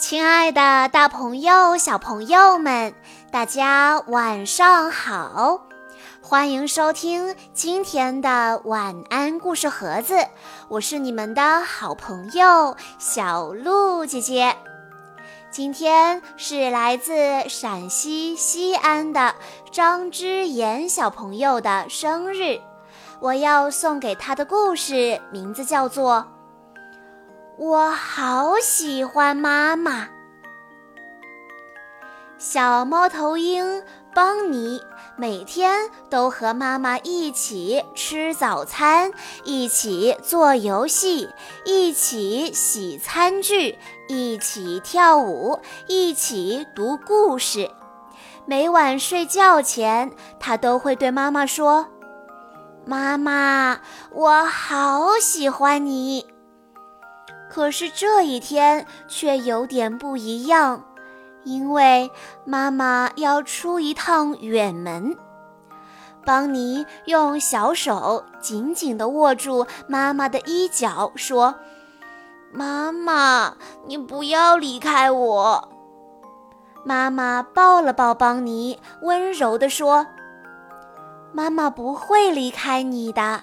亲爱的，大朋友、小朋友们，大家晚上好！欢迎收听今天的晚安故事盒子，我是你们的好朋友小鹿姐姐。今天是来自陕西西安的张之言小朋友的生日，我要送给他的故事名字叫做。我好喜欢妈妈。小猫头鹰邦尼每天都和妈妈一起吃早餐，一起做游戏，一起洗餐具，一起跳舞，一起读故事。每晚睡觉前，他都会对妈妈说：“妈妈，我好喜欢你。”可是这一天却有点不一样，因为妈妈要出一趟远门。邦尼用小手紧紧地握住妈妈的衣角，说：“妈妈，你不要离开我。”妈妈抱了抱邦尼，温柔地说：“妈妈不会离开你的。”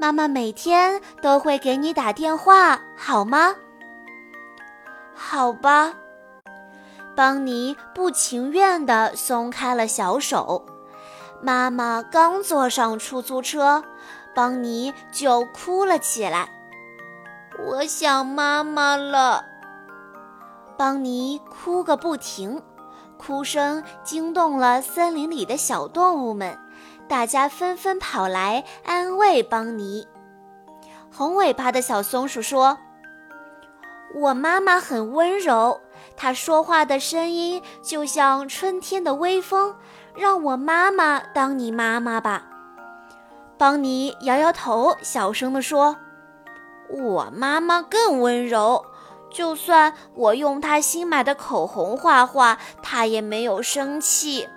妈妈每天都会给你打电话，好吗？好吧。邦尼不情愿地松开了小手。妈妈刚坐上出租车，邦尼就哭了起来。我想妈妈了。邦尼哭个不停，哭声惊动了森林里的小动物们。大家纷纷跑来安慰邦尼。红尾巴的小松鼠说：“我妈妈很温柔，她说话的声音就像春天的微风。让我妈妈当你妈妈吧。”邦尼摇摇头，小声地说：“我妈妈更温柔，就算我用她新买的口红画画，她也没有生气。”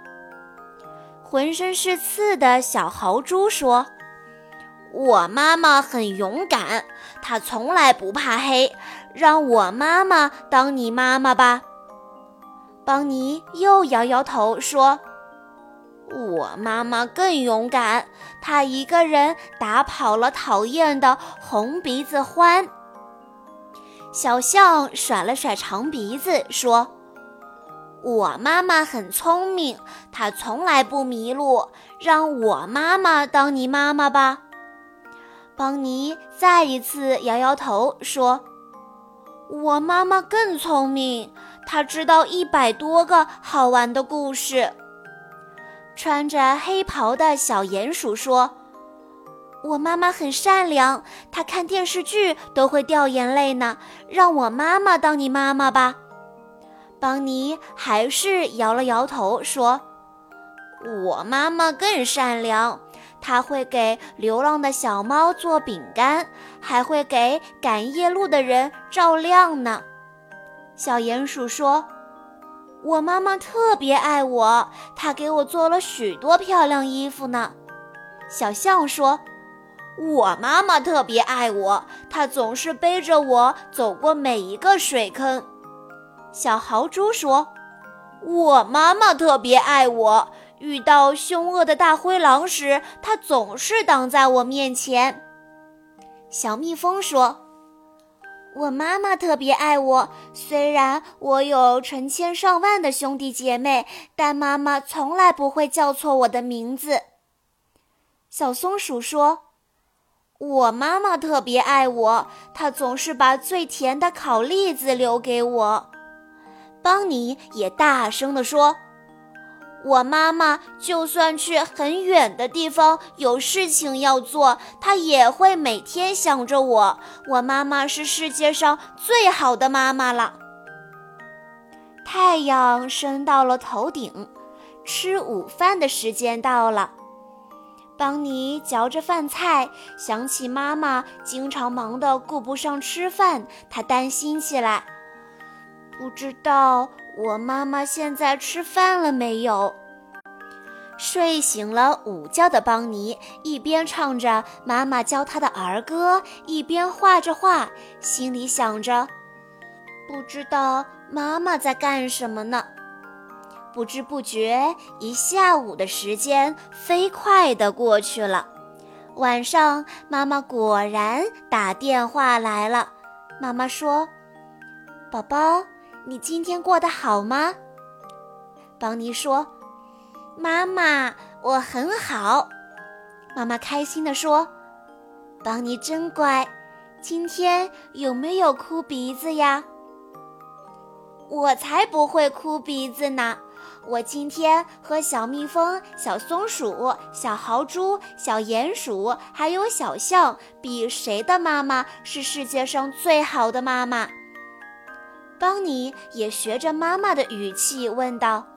浑身是刺的小豪猪说：“我妈妈很勇敢，她从来不怕黑。让我妈妈当你妈妈吧。”邦尼又摇摇头说：“我妈妈更勇敢，她一个人打跑了讨厌的红鼻子獾。”小象甩了甩长鼻子说。我妈妈很聪明，她从来不迷路。让我妈妈当你妈妈吧。邦尼再一次摇摇头说：“我妈妈更聪明，她知道一百多个好玩的故事。”穿着黑袍的小鼹鼠说：“我妈妈很善良，她看电视剧都会掉眼泪呢。让我妈妈当你妈妈吧。”邦尼还是摇了摇头，说：“我妈妈更善良，她会给流浪的小猫做饼干，还会给赶夜路的人照亮呢。”小鼹鼠说：“我妈妈特别爱我，她给我做了许多漂亮衣服呢。”小象说：“我妈妈特别爱我，她总是背着我走过每一个水坑。”小豪猪说：“我妈妈特别爱我，遇到凶恶的大灰狼时，它总是挡在我面前。”小蜜蜂说：“我妈妈特别爱我，虽然我有成千上万的兄弟姐妹，但妈妈从来不会叫错我的名字。”小松鼠说：“我妈妈特别爱我，她总是把最甜的烤栗子留给我。”邦尼也大声地说：“我妈妈就算去很远的地方有事情要做，她也会每天想着我。我妈妈是世界上最好的妈妈了。”太阳升到了头顶，吃午饭的时间到了。邦尼嚼着饭菜，想起妈妈经常忙得顾不上吃饭，他担心起来。不知道我妈妈现在吃饭了没有？睡醒了午觉的邦尼一边唱着妈妈教他的儿歌，一边画着画，心里想着：不知道妈妈在干什么呢？不知不觉，一下午的时间飞快地过去了。晚上，妈妈果然打电话来了。妈妈说：“宝宝，你今天过得好吗？”邦尼说：“妈妈，我很好。”妈妈开心地说：“邦尼真乖，今天有没有哭鼻子呀？”我才不会哭鼻子呢！我今天和小蜜蜂、小松鼠、小豪猪、小鼹鼠还有小象比，谁的妈妈是世界上最好的妈妈？邦尼也学着妈妈的语气问道：“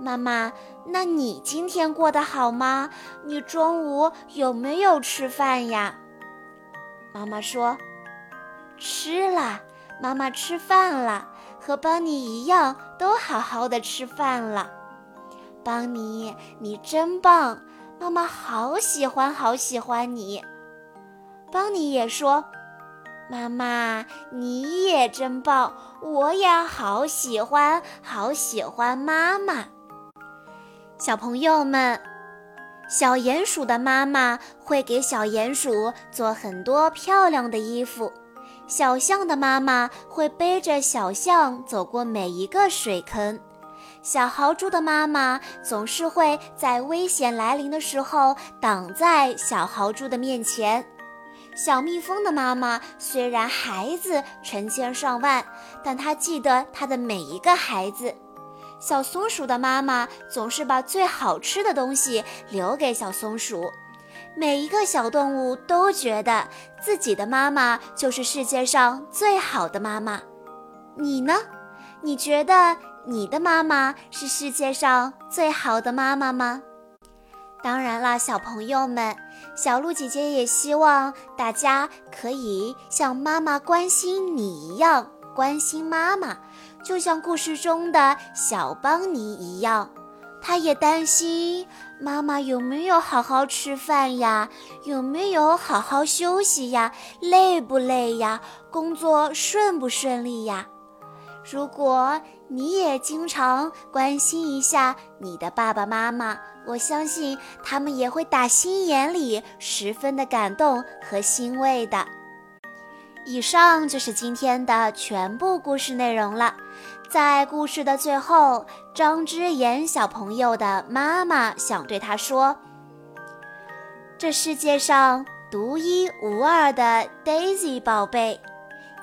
妈妈，那你今天过得好吗？你中午有没有吃饭呀？”妈妈说：“吃了，妈妈吃饭了。”和邦尼一样，都好好的吃饭了。邦尼，你真棒，妈妈好喜欢，好喜欢你。邦尼也说：“妈妈，你也真棒，我也好喜欢，好喜欢妈妈。”小朋友们，小鼹鼠的妈妈会给小鼹鼠做很多漂亮的衣服。小象的妈妈会背着小象走过每一个水坑，小豪猪的妈妈总是会在危险来临的时候挡在小豪猪的面前。小蜜蜂的妈妈虽然孩子成千上万，但她记得她的每一个孩子。小松鼠的妈妈总是把最好吃的东西留给小松鼠。每一个小动物都觉得自己的妈妈就是世界上最好的妈妈。你呢？你觉得你的妈妈是世界上最好的妈妈吗？当然啦，小朋友们，小鹿姐姐也希望大家可以像妈妈关心你一样关心妈妈，就像故事中的小邦尼一样。他也担心妈妈有没有好好吃饭呀，有没有好好休息呀，累不累呀，工作顺不顺利呀？如果你也经常关心一下你的爸爸妈妈，我相信他们也会打心眼里十分的感动和欣慰的。以上就是今天的全部故事内容了。在故事的最后，张之言小朋友的妈妈想对他说：“这世界上独一无二的 Daisy 宝贝，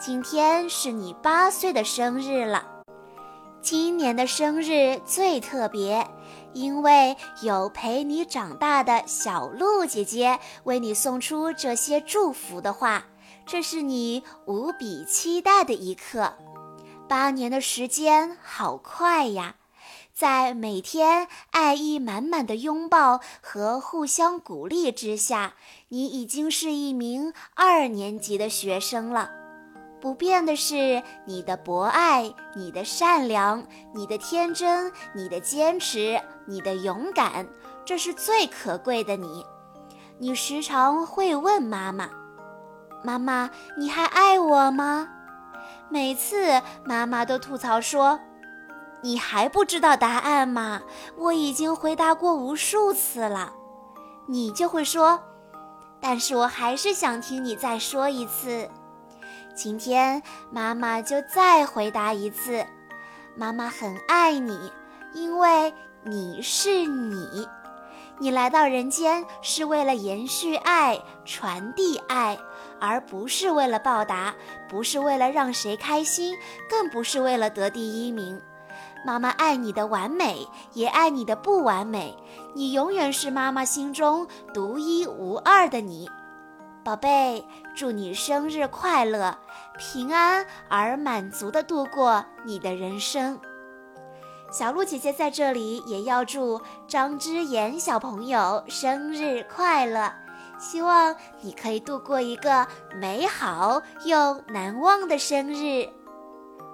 今天是你八岁的生日了。今年的生日最特别，因为有陪你长大的小鹿姐姐为你送出这些祝福的话，这是你无比期待的一刻。”八年的时间好快呀，在每天爱意满满的拥抱和互相鼓励之下，你已经是一名二年级的学生了。不变的是你的博爱、你的善良、你的天真、你的坚持、你的勇敢，这是最可贵的你。你时常会问妈妈：“妈妈，你还爱我吗？”每次妈妈都吐槽说：“你还不知道答案吗？我已经回答过无数次了。”你就会说：“但是我还是想听你再说一次。”今天妈妈就再回答一次：“妈妈很爱你，因为你是你。你来到人间是为了延续爱，传递爱。”而不是为了报答，不是为了让谁开心，更不是为了得第一名。妈妈爱你的完美，也爱你的不完美。你永远是妈妈心中独一无二的你，宝贝。祝你生日快乐，平安而满足的度过你的人生。小鹿姐姐在这里也要祝张之言小朋友生日快乐。希望你可以度过一个美好又难忘的生日。